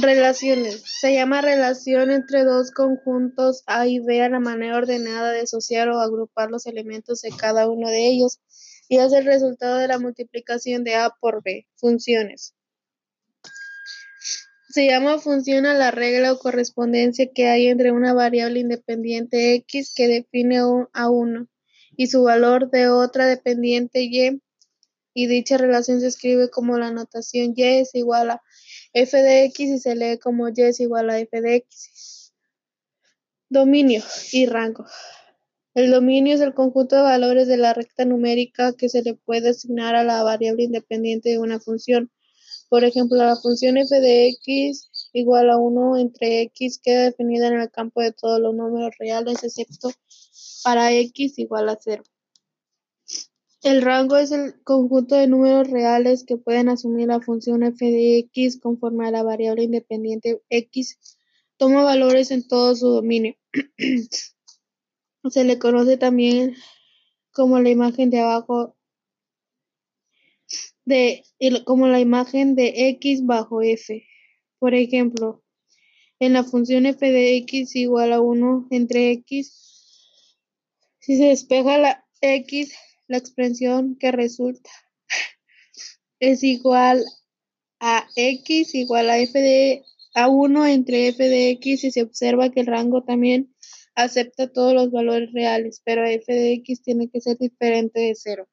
Relaciones. Se llama relación entre dos conjuntos A y B a la manera ordenada de asociar o agrupar los elementos de cada uno de ellos y es el resultado de la multiplicación de A por B. Funciones. Se llama función a la regla o correspondencia que hay entre una variable independiente x que define a uno y su valor de otra dependiente y y dicha relación se escribe como la notación y es igual a f de x y se lee como y es igual a f de x. Dominio y rango. El dominio es el conjunto de valores de la recta numérica que se le puede asignar a la variable independiente de una función. Por ejemplo, la función f de x igual a 1 entre x queda definida en el campo de todos los números reales excepto para x igual a 0. El rango es el conjunto de números reales que pueden asumir la función f de x conforme a la variable independiente x toma valores en todo su dominio. Se le conoce también como la imagen de abajo de como la imagen de x bajo f. Por ejemplo, en la función f de x igual a 1 entre x, si se despeja la x, la expresión que resulta es igual a x igual a f de a 1 entre f de x y se observa que el rango también acepta todos los valores reales, pero f de x tiene que ser diferente de cero.